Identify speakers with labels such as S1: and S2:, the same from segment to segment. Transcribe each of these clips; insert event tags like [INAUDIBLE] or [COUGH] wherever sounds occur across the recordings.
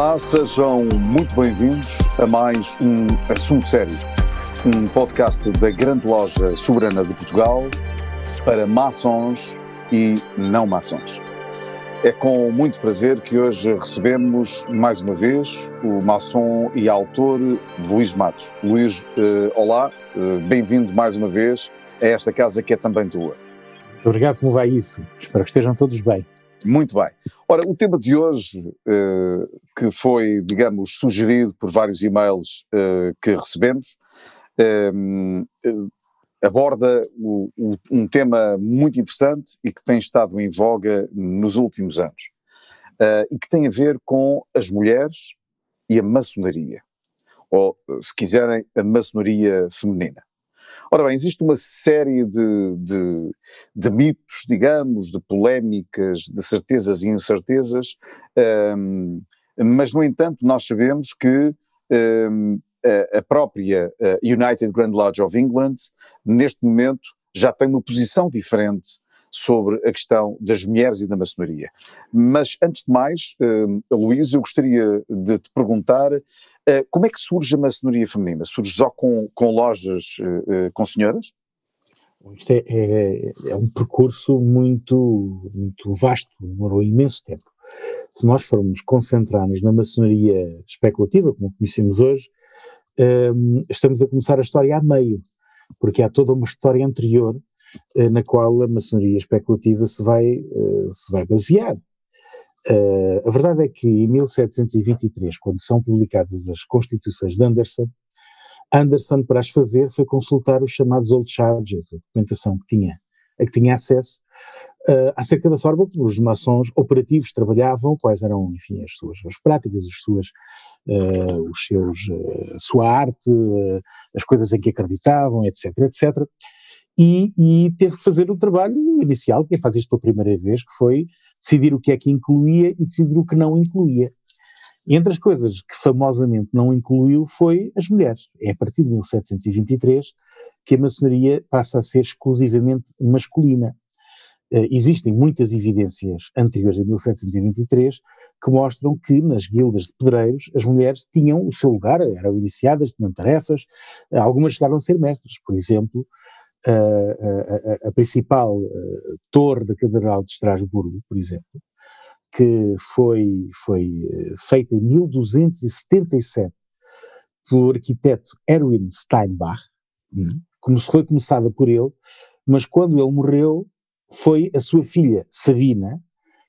S1: Olá, sejam muito bem-vindos a mais um Assunto Sério, um podcast da Grande Loja Soberana de Portugal para maçons e não maçons. É com muito prazer que hoje recebemos mais uma vez o maçom e autor Luís Matos. Luís, eh, olá, eh, bem-vindo mais uma vez a esta casa que é também tua.
S2: Muito obrigado, como vai isso? Espero que estejam todos bem.
S1: Muito bem. Ora, o tema de hoje, uh, que foi, digamos, sugerido por vários e-mails uh, que recebemos, uh, aborda o, o, um tema muito interessante e que tem estado em voga nos últimos anos. e que tem a ver com as mulheres e a maçonaria. Ou, se quiserem, a maçonaria feminina. Ora bem, existe uma série de, de, de mitos, digamos, de polémicas, de certezas e incertezas, um, mas, no entanto, nós sabemos que um, a própria United Grand Lodge of England, neste momento, já tem uma posição diferente sobre a questão das mulheres e da maçonaria. Mas, antes de mais, uh, Luís, eu gostaria de te perguntar como é que surge a maçonaria feminina? Surge só com, com lojas uh, com senhoras?
S2: Isto é, é, é, um percurso muito, muito vasto, demorou imenso tempo. Se nós formos concentrar-nos na maçonaria especulativa, como conhecemos hoje, um, estamos a começar a história a meio, porque há toda uma história anterior eh, na qual a maçonaria especulativa se vai, eh, se vai basear. Uh, a verdade é que em 1723, quando são publicadas as Constituições de Anderson, Anderson, para as fazer, foi consultar os chamados Old Charges, a documentação que tinha, a que tinha acesso, uh, acerca da forma como os maçons operativos trabalhavam, quais eram, enfim, as suas, as práticas, as suas, uh, os seus, a sua arte, as coisas em que acreditavam, etc, etc e, e, teve que fazer o trabalho inicial, quem faz isto pela primeira vez, que foi decidir o que é que incluía e decidir o que não incluía. Entre as coisas que famosamente não incluiu foi as mulheres. É a partir de 1723 que a maçonaria passa a ser exclusivamente masculina. Uh, existem muitas evidências anteriores a 1723 que mostram que nas guildas de pedreiros as mulheres tinham o seu lugar, eram iniciadas, tinham tarefas, algumas chegaram a ser mestres, por exemplo, a, a, a principal uh, torre da Catedral de Estrasburgo, por exemplo, que foi, foi uh, feita em 1277 pelo arquiteto Erwin Steinbach, como foi começada por ele, mas quando ele morreu foi a sua filha Sabina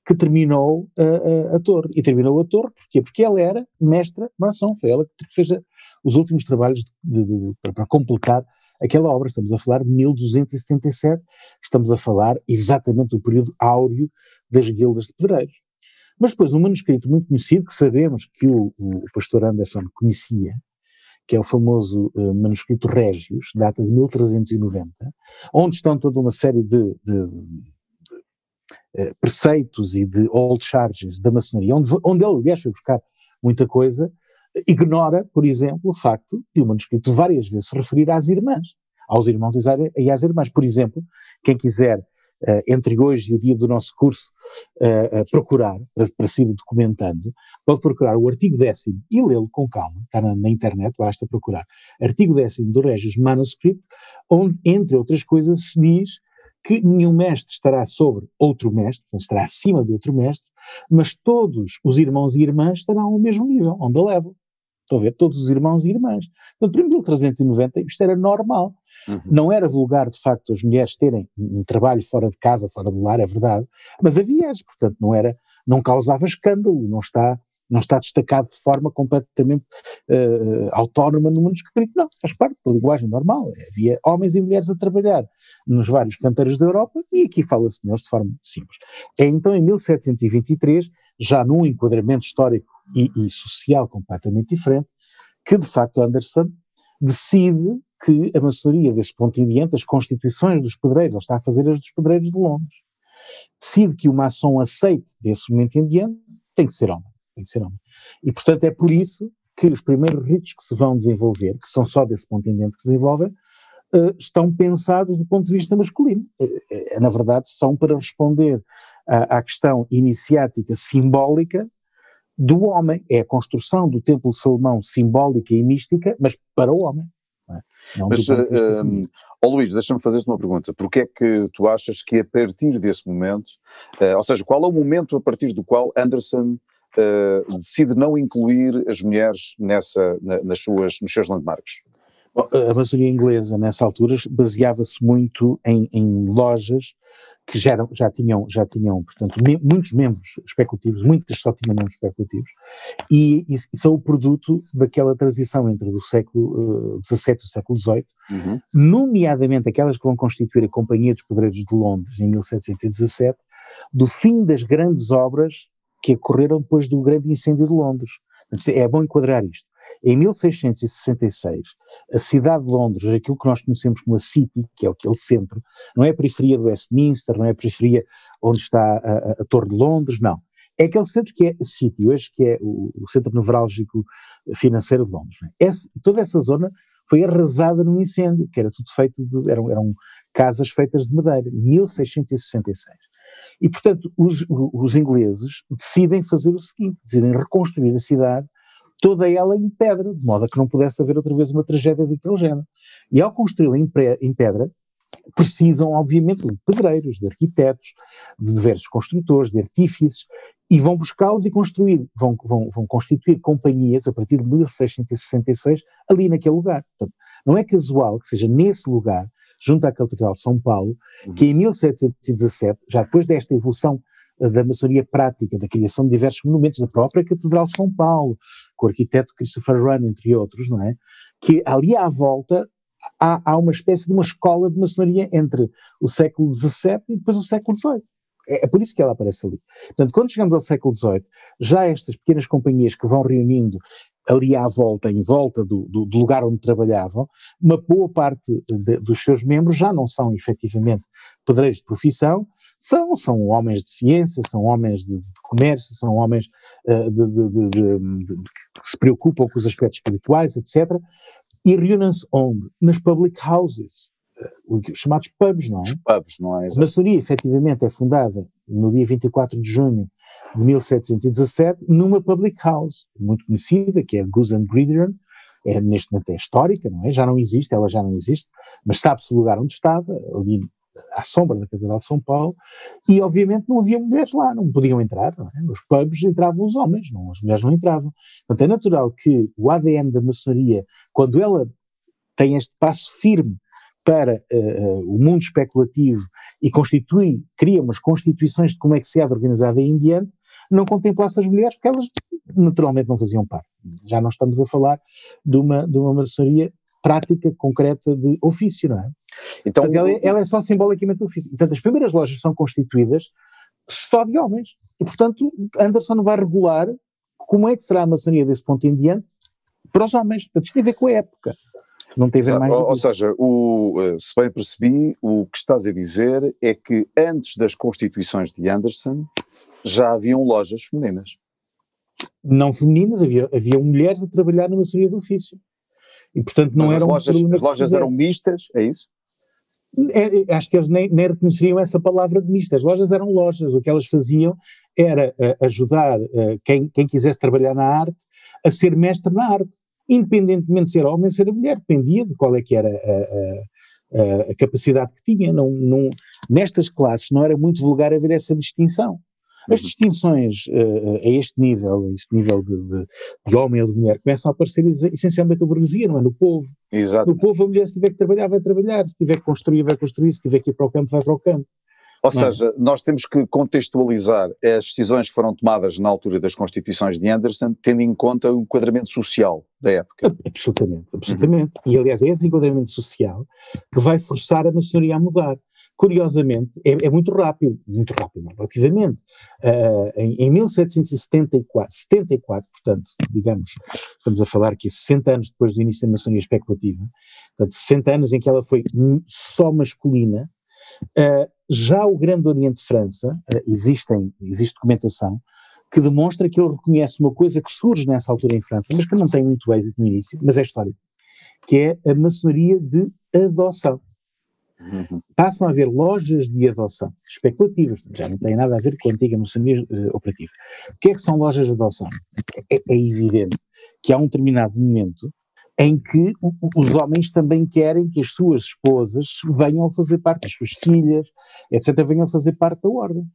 S2: que terminou a, a, a torre. E terminou a torre porquê? Porque ela era mestra maçom, foi ela que fez os últimos trabalhos de, de, de, para completar aquela obra. Estamos a falar de 1277, estamos a falar exatamente do período áureo das guildas de pedreiros. Mas depois, um manuscrito muito conhecido, que sabemos que o, o pastor Anderson conhecia, que é o famoso uh, manuscrito Régios, data de 1390, onde estão toda uma série de, de, de uh, preceitos e de old charges da maçonaria, onde, onde ele, aliás, foi buscar muita coisa, ignora, por exemplo, o facto de o manuscrito várias vezes se referir às irmãs, aos irmãos e às irmãs. Por exemplo, quem quiser, uh, entre hoje e o dia do nosso curso, uh, uh, procurar, para, se ir documentando, pode procurar o artigo décimo e lê-lo com calma, está na, na, internet, basta procurar. Artigo décimo do Regis Manuscript, onde, entre outras coisas, se diz que nenhum mestre estará sobre outro mestre, estará acima de outro mestre, mas todos os irmãos e irmãs estarão ao mesmo nível, onde a levam. Estão a ver? Todos os irmãos e irmãs. Portanto, em 1390 isto era normal. Uhum. Não era vulgar, de facto, as mulheres terem um trabalho fora de casa, fora do lar, é verdade, mas havia, portanto, não era, não causava escândalo, não está não está destacado de forma completamente uh, autónoma no mundo escrito, não, faz parte da linguagem normal. Havia homens e mulheres a trabalhar nos vários canteiros da Europa e aqui fala-se de de forma simples. É então em 1723, já num enquadramento histórico e, e social completamente diferente, que de facto Anderson decide que a maçonaria, desse ponto em diante, as constituições dos pedreiros, ele está a fazer as dos pedreiros de Londres, decide que o maçom aceite desse momento em diante, tem que ser homem tem que ser homem. E, portanto, é por isso que os primeiros ritos que se vão desenvolver, que são só desse ponto em diante que se desenvolvem, uh, estão pensados do ponto de vista masculino. Uh, na verdade, são para responder à, à questão iniciática simbólica do homem. É a construção do Templo de Salomão simbólica e mística, mas para o homem. Não é?
S1: Mas, uh, oh Luís, deixa-me fazer-te uma pergunta. Porquê é que tu achas que a partir desse momento, uh, ou seja, qual é o momento a partir do qual Anderson uh, decide não incluir as mulheres nessa, na, nas suas, nos seus landmarks?
S2: A maçonaria inglesa, nessa altura, baseava-se muito em, em, lojas que já, eram, já, tinham, já tinham, portanto, me, muitos membros especulativos, muitas só tinham membros especulativos, e, e, e, são o produto daquela transição entre o século XVII uh, e o século XVIII, uhum. nomeadamente aquelas que vão constituir a Companhia dos Pedreiros de Londres em 1717, do fim das grandes obras que ocorreram depois do grande incêndio de Londres. É bom enquadrar isto. Em 1666, a cidade de Londres, aquilo que nós conhecemos como a City, que é aquele centro, não é a periferia do Westminster, não é a periferia onde está a, a, a Torre de Londres, não. É aquele centro que é a City, hoje que é o, o centro nevrálgico financeiro de Londres. É? Essa, toda essa zona foi arrasada num incêndio, que era tudo feito de, eram, eram casas feitas de madeira, 1666. E, portanto, os, os ingleses decidem fazer o seguinte, decidem reconstruir a cidade toda ela em pedra, de modo a que não pudesse haver outra vez uma tragédia daquele género. E ao construí-la em, em, pedra, precisam, obviamente, de pedreiros, de arquitetos, de diversos construtores, de artífices, e vão buscá-los e construir, vão, vão, vão constituir companhias a partir de 1666 ali naquele lugar. Portanto, não é casual que seja nesse lugar junto à Catedral de São Paulo, uhum. que em 1717, já depois desta evolução eh, da maçonaria prática, da criação de diversos monumentos da própria Catedral de São Paulo, com o arquiteto Christopher Wren, entre outros, não é? Que ali à volta há, há uma espécie de uma escola de maçonaria entre o século XVII e depois o século XVIII. É, é, por isso que ela aparece ali. Portanto, quando chegamos ao século XVIII, já estas pequenas companhias que vão reunindo ali à volta, em volta do, do, do lugar onde trabalhavam, uma boa parte de, dos seus membros já não são efetivamente pedreiros de profissão, são, são homens de ciência, são homens de, de comércio, são homens que se preocupam com os aspectos espirituais, etc. E reúnem-se onde? Nas public houses, uh, os chamados pubs, não é?
S1: Pubs, não é?
S2: A maçonaria, efetivamente, é fundada no dia 24 de junho de 1717, numa public house, muito conhecida, que é Goose and Gridiron, é, neste momento é histórica, não é? Já não existe, ela já não existe, mas sabe-se o lugar onde estava, ali à sombra da Catedral de São Paulo, e obviamente não havia mulheres lá, não podiam entrar, não é? Nos pubs entravam os homens, não, as mulheres não entravam. Portanto, é natural que o ADN da maçonaria, quando ela tem este passo firme para uh, o mundo especulativo e constitui, cria umas constituições de como é que se há de em diante, não contemplasse as mulheres, porque elas naturalmente não faziam parte. Já não estamos a falar de uma, de uma maçonaria prática, concreta de ofício, não é? Então, Portanto, ela, é, ela, é só simbolicamente ofício. Portanto, as primeiras lojas são constituídas só de homens. E, portanto, Anderson vai regular como é que será a maçonaria desse ponto em diante para os homens. Portanto, isto tem a ver com a época. Não tem a ver mais.
S1: Ou, ou seja, o, eh, se bem percebi, o que estás a dizer é que antes das constituições de Anderson já haviam lojas femininas.
S2: Não femininas, havia, havia mulheres a trabalhar na maçonaria do ofício. E portanto não Mas
S1: lojas, as lojas eram mistas, é isso?
S2: É, é, acho que eles nem, nem, reconheceriam essa palavra de mistas. As lojas eram lojas, o que elas faziam era uh, ajudar uh, quem, quem quisesse trabalhar na arte a ser mestre na arte independentemente de ser homem ou ser mulher, dependia de qual é que era a, a, a capacidade que tinha. Não, não, nestas classes não era muito vulgar haver essa distinção. As uhum. distinções uh, a este nível, a este nível de, de, de, homem ou de mulher, começam a aparecer essencialmente na burguesia, não é? No povo.
S1: Exato.
S2: No povo, a mulher, se tiver que trabalhar, vai trabalhar, se tiver que construir, vai construir, se tiver que ir para o campo, vai para o campo.
S1: Ou é? seja, nós temos que contextualizar as decisões que foram tomadas na altura das constituições de Anderson, tendo em conta o enquadramento social da época.
S2: Absolutamente, absolutamente. Uhum. E aliás, é esse enquadramento social que vai forçar a maçonaria a mudar. Curiosamente, é, é muito rápido, muito rápido, relativamente. Uh, em, em 1774, 74, portanto, digamos, estamos a falar aqui 60 anos depois do início da maçonaria especulativa, portanto, 60 anos em que ela foi só masculina, Uh, já o Grande Oriente de França, uh, existem, existe documentação que demonstra que ele reconhece uma coisa que surge nessa altura em França, mas que não tem muito êxito no início, mas é histórico, que é a maçonaria de adoção. [LAUGHS] Passam a haver lojas de adoção especulativas, já não tem nada a ver com a antiga maçonaria uh, operativa. O que é que são lojas de adoção? É, é evidente que há um determinado momento em que os homens também querem que as suas esposas venham a fazer parte, as suas filhas, etc., venham a fazer parte da ordem.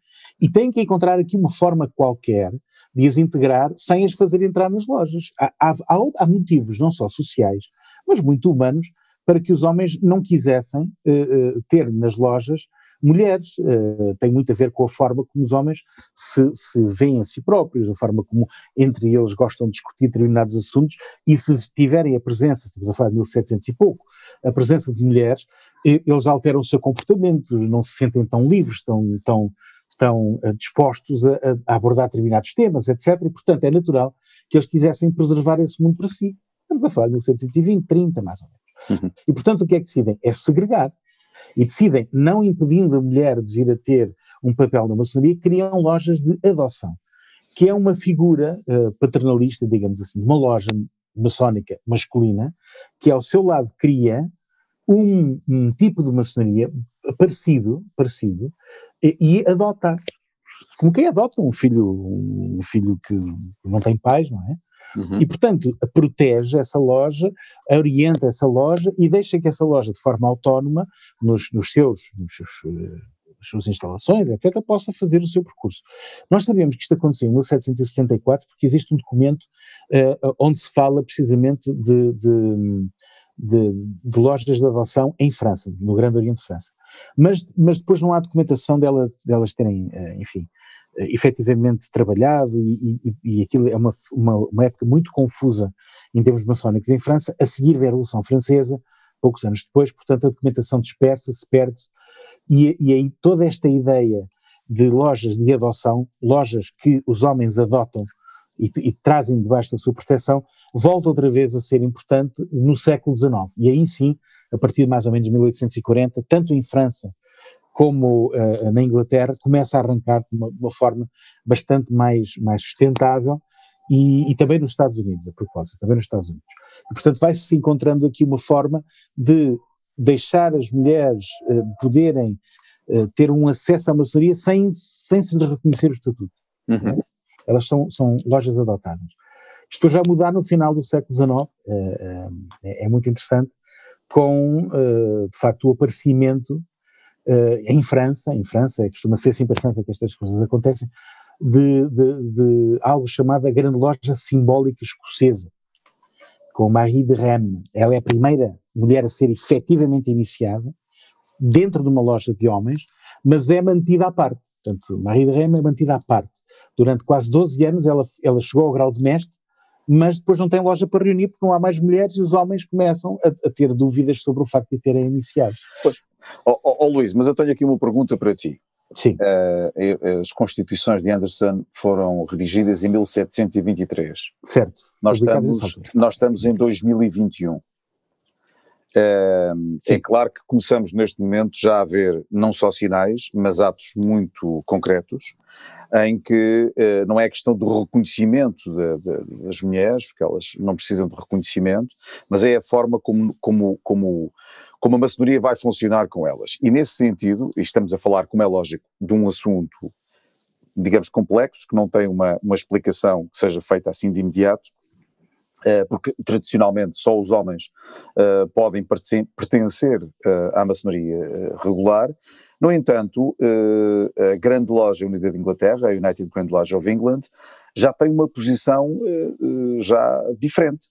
S2: E têm que encontrar aqui uma forma qualquer de as integrar sem as fazer entrar nas lojas. Há, há, há motivos não só sociais, mas muito humanos, para que os homens não quisessem uh, ter nas lojas mulheres. Uh, tem muito a ver com a forma como os homens se, se veem a si próprios, a forma como entre eles gostam de discutir determinados assuntos e se tiverem a presença, estamos a falar de 1700 e pouco, a presença de mulheres, eles alteram o seu comportamento, não se sentem tão livres, tão, tão, tão dispostos a, a, abordar determinados temas, etc. E, portanto, é natural que eles quisessem preservar esse mundo para si. Estamos a falar de 1720, 30, mais ou menos. Uhum. E, portanto, o que é que decidem? É segregar e decidem, não impedindo a mulher de vir a ter um papel na maçonaria, criam lojas de adoção, que é uma figura uh, paternalista, digamos assim, uma loja maçónica masculina, que ao seu lado cria um, um tipo de maçonaria parecido, parecido, e, e adota. Como quem adota um filho, um filho que não tem pais, não é? Uhum. E, portanto, protege essa loja, orienta essa loja e deixa que essa loja, de forma autónoma, nos, nos seus, nos seus uh, suas instalações, etc., possa fazer o seu percurso. Nós sabemos que isto aconteceu em 1774 porque existe um documento uh, onde se fala precisamente de, de, de, de, lojas de adoção em França, no Grande Oriente de França. Mas, mas depois não há documentação delas, delas terem, uh, enfim, efetivamente trabalhado e, e, e aquilo é uma, uma, uma, época muito confusa em termos maçónicos em França, a seguir vem a Revolução Francesa, poucos anos depois, portanto a documentação dispersa-se, perde-se, e, e aí toda esta ideia de lojas de adoção, lojas que os homens adotam e, e, trazem debaixo da sua proteção, volta outra vez a ser importante no século XIX. E aí sim, a partir de mais ou menos 1840, tanto em França como uh, na Inglaterra, começa a arrancar de uma, uma forma bastante mais, mais sustentável e, e, também nos Estados Unidos, a propósito, também nos Estados Unidos. E, portanto, vai-se encontrando aqui uma forma de deixar as mulheres uh, poderem uh, ter um acesso à maçonaria sem, sem se lhes reconhecer o estatuto. Uhum. Elas são, são lojas adotadas. Isto vai mudar no final do século XIX, é, é muito interessante, com, de facto, o aparecimento uh, em França, em França, costuma ser sempre a França que estas coisas acontecem, de, de, de algo chamado a Grande Loja Simbólica Escocesa, com Marie de Rennes. Ela é a primeira mulher a ser efetivamente iniciada dentro de uma loja de homens, mas é mantida à parte. Portanto, Marie de Rennes é mantida à parte. Durante quase 12 anos ela, ela chegou ao grau de mestre, mas depois não tem loja para reunir porque não há mais mulheres e os homens começam a, a ter dúvidas sobre o facto de terem iniciado.
S1: Pois, oh, oh, oh, Luís, mas eu tenho aqui uma pergunta para ti.
S2: Sim.
S1: Uh, as constituições de Anderson foram redigidas em 1723.
S2: Certo.
S1: Nós estamos, nós estamos em 2021. Uh, é claro que começamos neste momento já a ver não só sinais, mas atos muito concretos em que uh, não é questão do reconhecimento de, de, das mulheres, porque elas não precisam de reconhecimento, mas é a forma como, como, como, como a maçonaria vai funcionar com elas. E nesse sentido, e estamos a falar, como é lógico, de um assunto, digamos, complexo, que não tem uma, uma explicação que seja feita assim de imediato, uh, porque tradicionalmente só os homens uh, podem pertencer à maçonaria regular, No entanto, uh, a grande loja unida de Inglaterra, a United Grand Lodge of England, já tem uma posição uh, já diferente.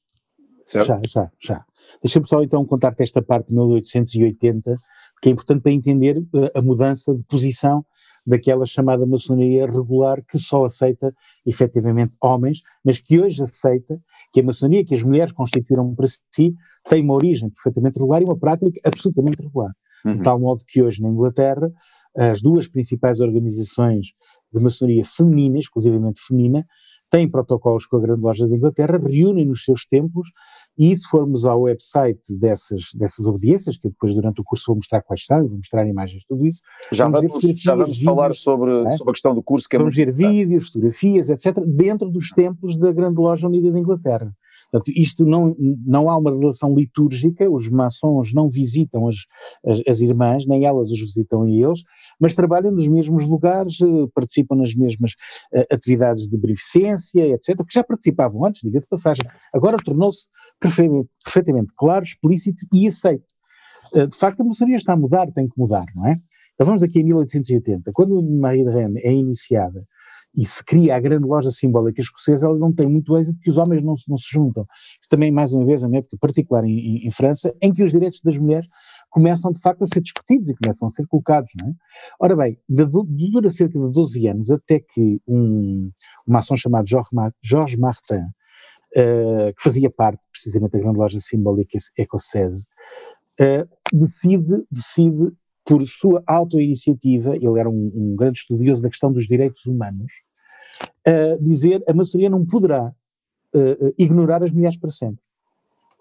S2: Certo? Já, já, já. Deixa-me só então contar-te esta parte de 1880, que é importante para entender a mudança de posição daquela chamada maçonaria regular que só aceita efetivamente homens, mas que hoje aceita que a maçonaria que as mulheres constituíram para si tem uma origem perfeitamente regular e uma prática absolutamente regular. Uhum. De tal modo que hoje na Inglaterra as duas principais organizações de maçonaria feminina, exclusivamente feminina, têm protocolos com a Grande Loja de Inglaterra, reúnem nos seus templos e se formos ao website dessas, dessas obediências, que depois durante o curso vou mostrar quais são, vou mostrar imagens, tudo isso.
S1: Já vamos, vamos já vamos vídeos, falar sobre, é? sobre a questão do curso. Que
S2: é vamos ver vídeos, fotografias, etc., dentro dos templos da Grande Loja Unida de Inglaterra. Portanto, isto não, não há uma relação litúrgica, os maçons não visitam as, as, as, irmãs, nem elas os visitam a eles, mas trabalham nos mesmos lugares, eh, participam nas mesmas uh, atividades de beneficência, etc., que já participavam antes, diga-se passagem. Agora tornou-se perfeitamente, perfeitamente claro, explícito e aceito. Uh, de facto, a maçonaria está a mudar, tem que mudar, não é? Então vamos aqui em 1880, quando Maria de Rennes é iniciada e se cria a grande loja simbólica escocesa, ela não tem muito êxito porque os homens não se, não se juntam. Isto também, mais uma vez, é uma época particular em, em, em, França, em que os direitos das mulheres começam de facto a ser discutidos e começam a ser colocados, não é? Ora bem, dura cerca de 12 anos até que um, um maçom chamado Georges Martin, uh, que fazia parte precisamente da grande loja simbólica escocesa, uh, decide, decide por sua autoiniciativa, ele era um, um grande estudioso da questão dos direitos humanos, uh, dizer a maçonaria não poderá uh, ignorar as mulheres para sempre.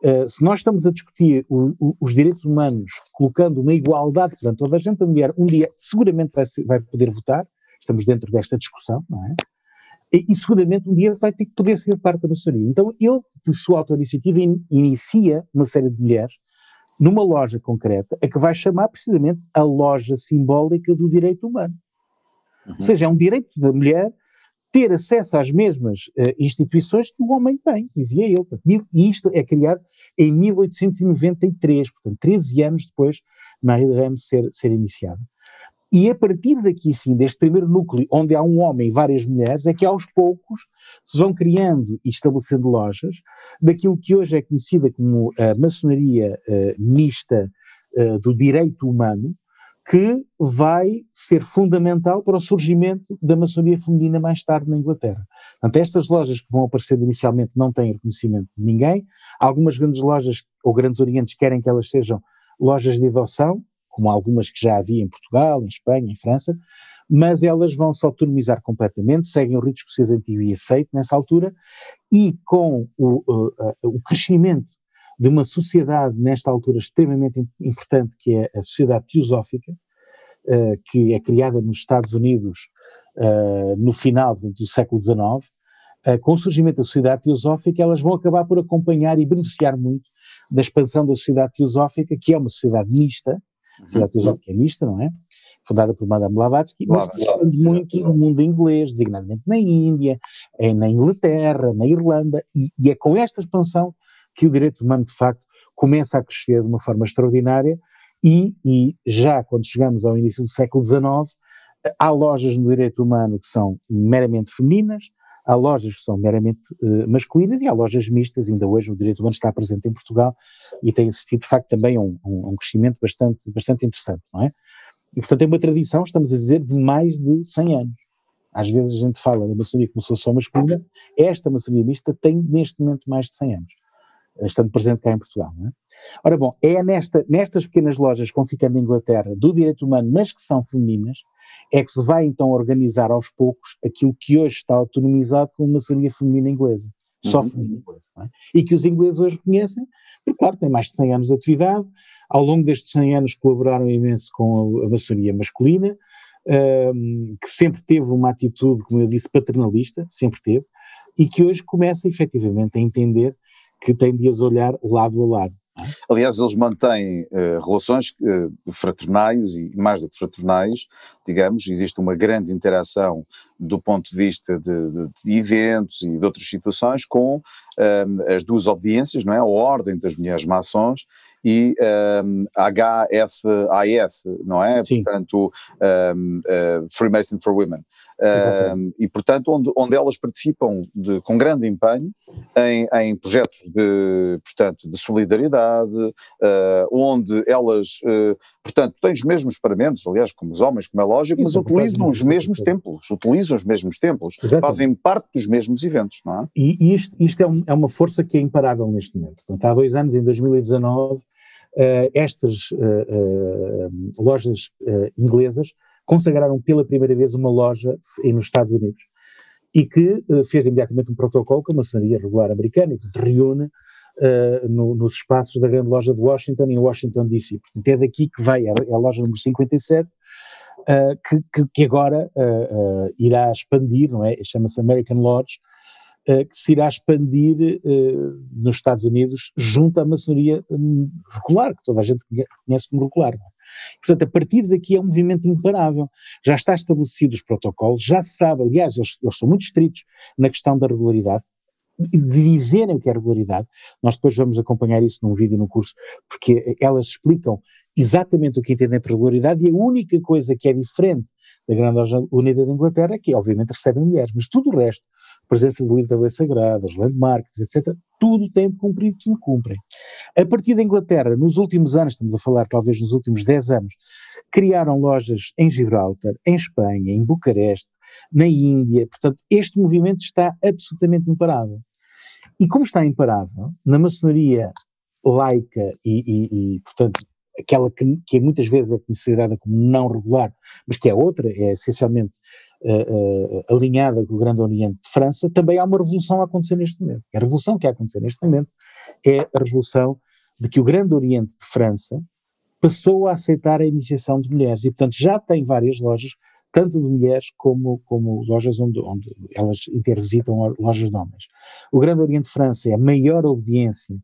S2: Uh, se nós estamos a discutir o, o, os direitos humanos, colocando uma igualdade perante toda a gente, a mulher um dia seguramente vai, vai poder votar, estamos dentro desta discussão, não é? E, e, seguramente um dia vai ter que poder ser parte da maçonaria. Então ele, de sua auto-iniciativa, in, inicia uma série de mulheres numa loja concreta, a que vai chamar precisamente a loja simbólica do direito humano. Uhum. Ou seja, é um direito da mulher ter acesso às mesmas uh, instituições que o homem tem, dizia ele. E isto é criado em 1893, portanto, 13 anos depois de Marie de ser, ser iniciada. E a partir daqui, sim, deste primeiro núcleo, onde há um homem e várias mulheres, é que aos poucos se vão criando e estabelecendo lojas daquilo que hoje é conhecida como a maçonaria uh, mista uh, do direito humano, que vai ser fundamental para o surgimento da maçonaria feminina mais tarde na Inglaterra. Portanto, estas lojas que vão aparecer inicialmente não têm reconhecimento de ninguém. Algumas grandes lojas ou grandes orientes querem que elas sejam lojas de adoção, como algumas que já havia em Portugal, em Espanha, em França, mas elas vão se autonomizar completamente, seguem o rito escocês antigo e aceito nessa altura, e com o, o, o crescimento de uma sociedade, nesta altura, extremamente importante, que é a sociedade teosófica, uh, que é criada nos Estados Unidos uh, no final do século XIX, uh, com o surgimento da sociedade teosófica, elas vão acabar por acompanhar e beneficiar muito da expansão da sociedade teosófica, que é uma sociedade mista, a sociedade teosófica é mista, não é? fundada por Madame Blavatsky, mas que se expande muito no mundo inglês, designadamente na Índia, na Inglaterra, na Irlanda, e, e, é com esta expansão que o direito humano, de facto, começa a crescer de uma forma extraordinária e, e já quando chegamos ao início do século XIX, há lojas no direito humano que são meramente femininas, há lojas que são meramente uh, masculinas e há lojas mistas, ainda hoje o direito humano está presente em Portugal e tem assistido de facto também a um, um, um, crescimento bastante, bastante interessante, não é? E portanto é uma tradição, estamos a dizer, de mais de 100 anos. Às vezes a gente fala da maçonaria como se fosse só masculina, esta maçonaria mista tem neste momento mais de 100 anos estando presente cá em Portugal. É? Ora bom, é nesta, nestas pequenas lojas que vão ficando na Inglaterra do direito humano, mas que são femininas, é que se vai então organizar aos poucos aquilo que hoje está autonomizado como maçonaria feminina inglesa, só uhum. feminina inglesa, é? e que os ingleses hoje reconhecem, porque claro, tem mais de 100 anos de atividade, ao longo destes 100 anos colaboraram imenso com a, a maçonaria masculina, um, que sempre teve uma atitude, como eu disse, paternalista, sempre teve, e que hoje começa efetivamente a entender que tem de as olhar lado a lado.
S1: Aliás, eles mantêm uh, relações uh, fraternais e mais do que fraternais, digamos, existe uma grande interação do ponto de vista de, de, de eventos e de outras situações com um, as duas obediências, não é? A Ordem das Mulheres Maçons e um, HFIF, não é? Sim. Portanto, um, uh, Freemason for Women. E, portanto, onde, onde elas participam de, com grande empenho em, em projetos de, portanto, de solidariedade, uh, onde elas, uh, portanto, têm os mesmos paramentos, aliás, como os homens, como é lógico, mas utilizam os mesmos templos, utilizam os mesmos templos, Exatamente. fazem parte dos mesmos eventos, não é?
S2: E, isto, isto é, um, é, uma força que é imparável neste momento. Portanto, há dois anos, em 2019, uh, estas lojas inglesas consagraram pela primeira vez uma loja nos Estados Unidos e que fez imediatamente um protocolo com a maçonaria regular americana e que se reúne no, nos espaços da grande loja de Washington em Washington DC. Portanto, é daqui que vai, é a loja número 57, Uh, que, que, que, agora uh, uh, irá expandir, não é? Chama-se American Lodge, uh, que se irá expandir uh, nos Estados Unidos junto à maçonaria um, regular, que toda a gente conhece como regular. É? Portanto, a partir daqui é um movimento imparável. Já está estabelecido os protocolos, já se sabe, aliás, eles, eles são muito estritos na questão da regularidade, de dizerem o que é regularidade. Nós depois vamos acompanhar isso num vídeo no curso, porque elas explicam exatamente o que entendem por regularidade e a única coisa que é diferente da Grande Unida da Inglaterra é que, obviamente, recebem mulheres, mas tudo o resto presença do livro da lei sagrada, os landmarks, etc., tudo tem de cumprir, tudo cumprem. A partir da Inglaterra, nos últimos anos, estamos a falar talvez nos últimos 10 anos, criaram lojas em Gibraltar, em Espanha, em Bucareste, na Índia, portanto, este movimento está absolutamente imparável. E como está imparável, na maçonaria laica e, e, e portanto, aquela que, que, muitas vezes é considerada como não regular, mas que é outra, é essencialmente uh, alinhada com o Grande Oriente de França, também há uma revolução a acontecer neste momento. A revolução que a acontecer neste momento é a revolução de que o Grande Oriente de França passou a aceitar a iniciação de mulheres e, portanto, já tem várias lojas, tanto de mulheres como, como lojas onde, onde elas intervisitam lojas de homens. O Grande Oriente de França é a maior obediência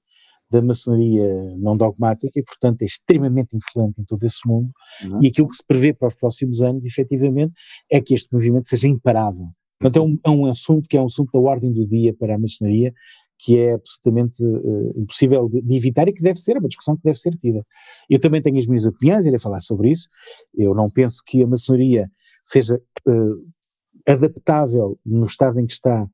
S2: da maçonaria não dogmática e, portanto, é extremamente influente em todo esse mundo. Uhum. E aquilo que se prevê para os próximos anos, efetivamente, é que este movimento seja imparável. Portanto, é um, é um assunto que é um assunto da ordem do dia para a maçonaria, que é absolutamente uh, impossível de, de, evitar e que deve ser, é uma discussão que deve ser tida. Eu também tenho as minhas opiniões, irei falar sobre isso. Eu não penso que a maçonaria seja uh, adaptável no estado em que está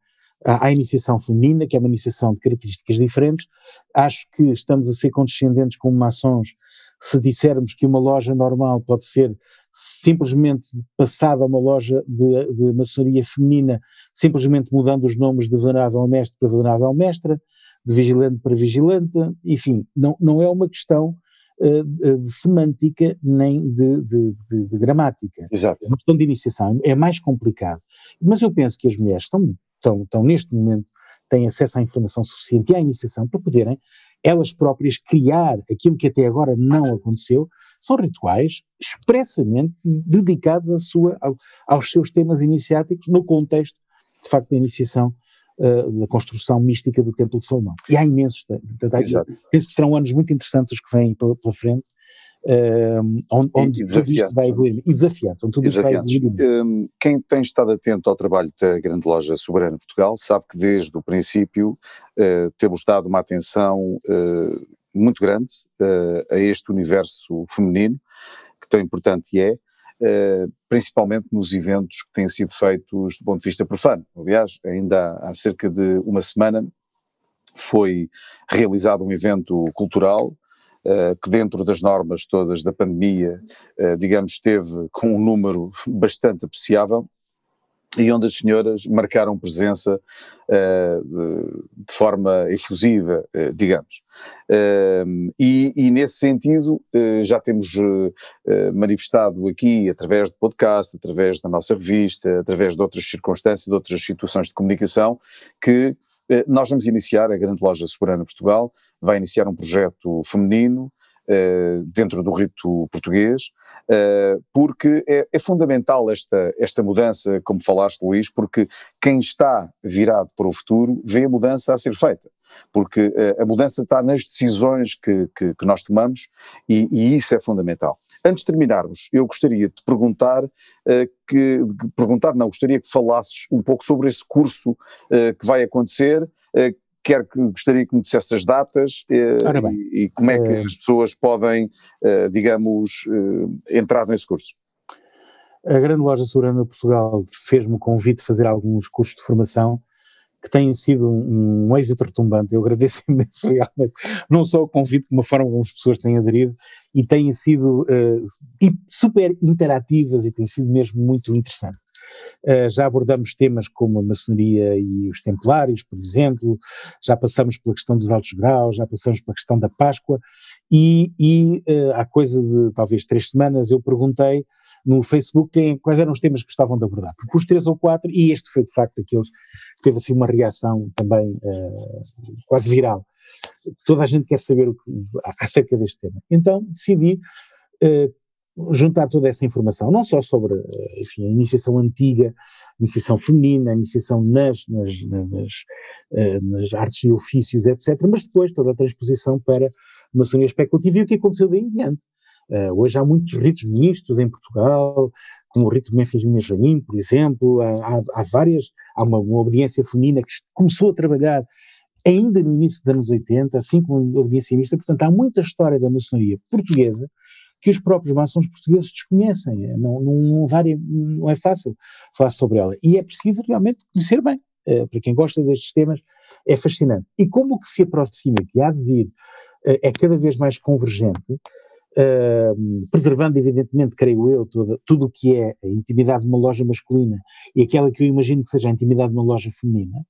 S2: à, à iniciação feminina, que é uma iniciação de características diferentes. Acho que estamos a ser condescendentes como maçons se dissermos que uma loja normal pode ser simplesmente passada a uma loja de, de maçonaria feminina, simplesmente mudando os nomes de venerável mestre para venerável mestra, de vigilante para vigilante, enfim, não, não é uma questão uh, de semântica nem de, de, de, de, gramática.
S1: Exato.
S2: É uma questão de iniciação, é mais complicado. Mas eu penso que as mulheres estão estão, estão neste momento, têm acesso à informação suficiente e à iniciação para poderem elas próprias criar aquilo que até agora não aconteceu, são rituais expressamente dedicados à sua, ao, aos seus temas iniciáticos no contexto, de facto, da iniciação uh, da construção mística do Templo de Salomão. E há imensos, portanto, penso que serão anos muito interessantes os que vêm pela, pela frente, um, onde, tudo isto vai evoluir. E desafiante, onde tudo isto vai evoluir.
S1: Um, quem tem estado atento ao trabalho da grande loja Soberana Portugal sabe que desde o princípio uh, temos dado uma atenção uh, muito grande uh, a este universo feminino, que tão importante é, Uh, principalmente nos eventos que têm sido feitos do ponto de vista profano. Aliás, ainda há, há cerca de uma semana foi realizado um evento cultural que dentro das normas todas da pandemia, uh, digamos, esteve com [LAUGHS] um número bastante apreciável e onde as senhoras marcaram presença uh, de forma efusiva, digamos. Uh, e, e, nesse sentido já temos manifestado aqui, através do podcast, através da nossa revista, através de outras circunstâncias, de outras situações de comunicação, que nós vamos iniciar, a Grande Loja Soberana Portugal vai iniciar um projeto feminino uh, dentro do rito português, uh, porque é, é, fundamental esta, esta mudança, como falaste, Luís, porque quem está virado para o futuro vê a mudança a ser feita. porque uh, a mudança está nas decisões que, que, que nós tomamos e, e, isso é fundamental. Antes de terminarmos, eu gostaria de perguntar, uh, que, perguntar não, gostaria que falasses um pouco sobre esse curso que vai acontecer, quer que gostaria que me dissesse as datas e, e, como é que as pessoas podem, digamos, entrar nesse curso.
S2: A Grande Loja Soberana de Portugal fez-me o convite de fazer alguns cursos de formação que têm sido um, um êxito retumbante. Eu agradeço [LAUGHS] imenso realmente, não só o convite, como a forma como as pessoas têm aderido e têm sido uh, super interativas e têm sido mesmo muito interessantes. Uh, já abordamos temas como a maçonaria e os templários, por exemplo, já passamos pela questão dos altos graus, já passamos pela questão da Páscoa e, e uh, há coisa de talvez três semanas eu perguntei no Facebook quem, quais eram os temas que gostavam de abordar. Propus três ou quatro e este foi de facto aqueles que teve assim uma reação também uh, quase viral. Toda a gente quer saber o que, acerca deste tema. Então decidi uh, juntar toda essa informação, não só sobre uh, enfim, a iniciação antiga, a iniciação feminina, a iniciação nas, nas, nas, nas artes e ofícios, etc., mas depois toda a transposição para a maçonaria especulativa e o que aconteceu daí em diante. Uh, hoje há muitos ritos mistos em Portugal, como o rito de Memphis Minhas Jaim, por exemplo, há, há várias, há uma, uma, obediência feminina que começou a trabalhar ainda no início dos anos 80, assim como a obediência mista, portanto há muita história da maçonaria portuguesa que os próprios maçons portugueses desconhecem, é, não, não, não, varia, não é fácil falar sobre ela, e é preciso realmente conhecer bem, uh, para quem gosta destes temas, é fascinante. E como o que se aproxima, que há de vir, uh, é cada vez mais convergente, Uh, preservando, evidentemente, creio eu, tudo, tudo o que é a intimidade de uma loja masculina e aquela que eu imagino que seja a intimidade de uma loja feminina,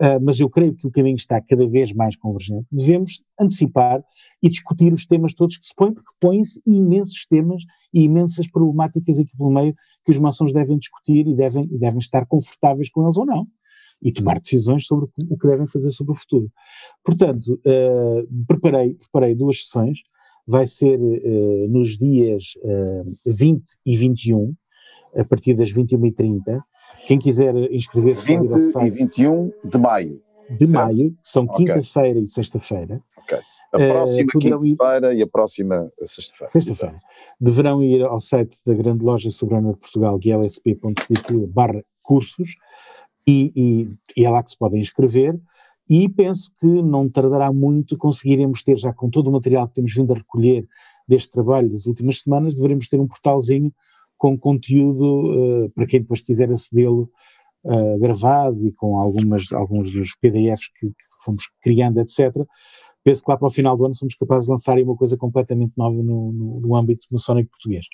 S2: uh, mas eu creio que o caminho está cada vez mais convergente. Devemos antecipar e discutir os temas todos que se põem, porque põem-se imensos temas e imensas problemáticas aqui pelo meio que os maçons devem discutir e devem, devem estar confortáveis com eles ou não e tomar decisões sobre o que devem fazer sobre o futuro. Portanto, uh, preparei, preparei duas sessões vai ser uh, nos dias uh, eh, 20 e 21, a partir das 21h30. Quem quiser inscrever-se
S1: 20 e 21 de maio.
S2: De certo? maio, são okay. quinta-feira e sexta-feira.
S1: Ok. A eh, próxima uh, quinta-feira ir... e a próxima sexta-feira.
S2: Sexta-feira. Deverão ir ao site da Grande Loja Soberana de Portugal, barra cursos, e, e, e é lá que se podem inscrever e penso que não tardará muito conseguiremos ter, já com todo o material que temos vindo a recolher deste trabalho das últimas semanas, devemos ter um portalzinho com conteúdo uh, para quem depois quiser acedê-lo uh, gravado e com algumas, alguns dos PDFs que, que, fomos criando, etc. Penso que lá para o final do ano somos capazes de lançar uma coisa completamente nova no, no, no âmbito maçónico português.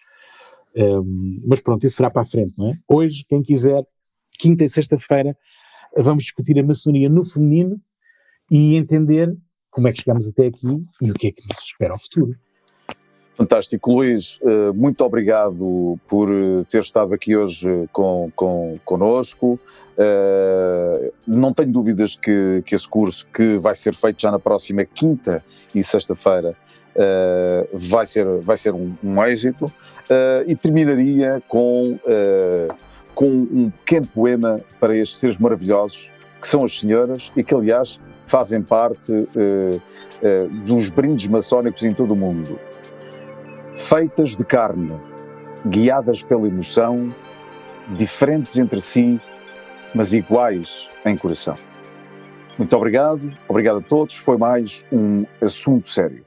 S2: Um, ehm, mas pronto, isso será para a frente, não é? Hoje, quem quiser, quinta e sexta-feira, vamos discutir a maçonaria no feminino e entender como é que chegamos até aqui e o que é que nos espera ao futuro.
S1: Fantástico, Luís, eh, muito obrigado por eh, ter estado aqui hoje com, com, connosco. Eh, não tenho dúvidas que, que esse curso, que vai ser feito já na próxima quinta e sexta-feira, vai ser, vai ser um, um êxito. E terminaria com com um pequeno poema para estes seres maravilhosos que são as senhoras e que, aliás, fazem parte dos brindes maçónicos em todo o mundo. Feitas de carne, guiadas pela emoção, diferentes entre si, mas iguais em coração. Muito obrigado, obrigado a todos. Foi mais um assunto sério.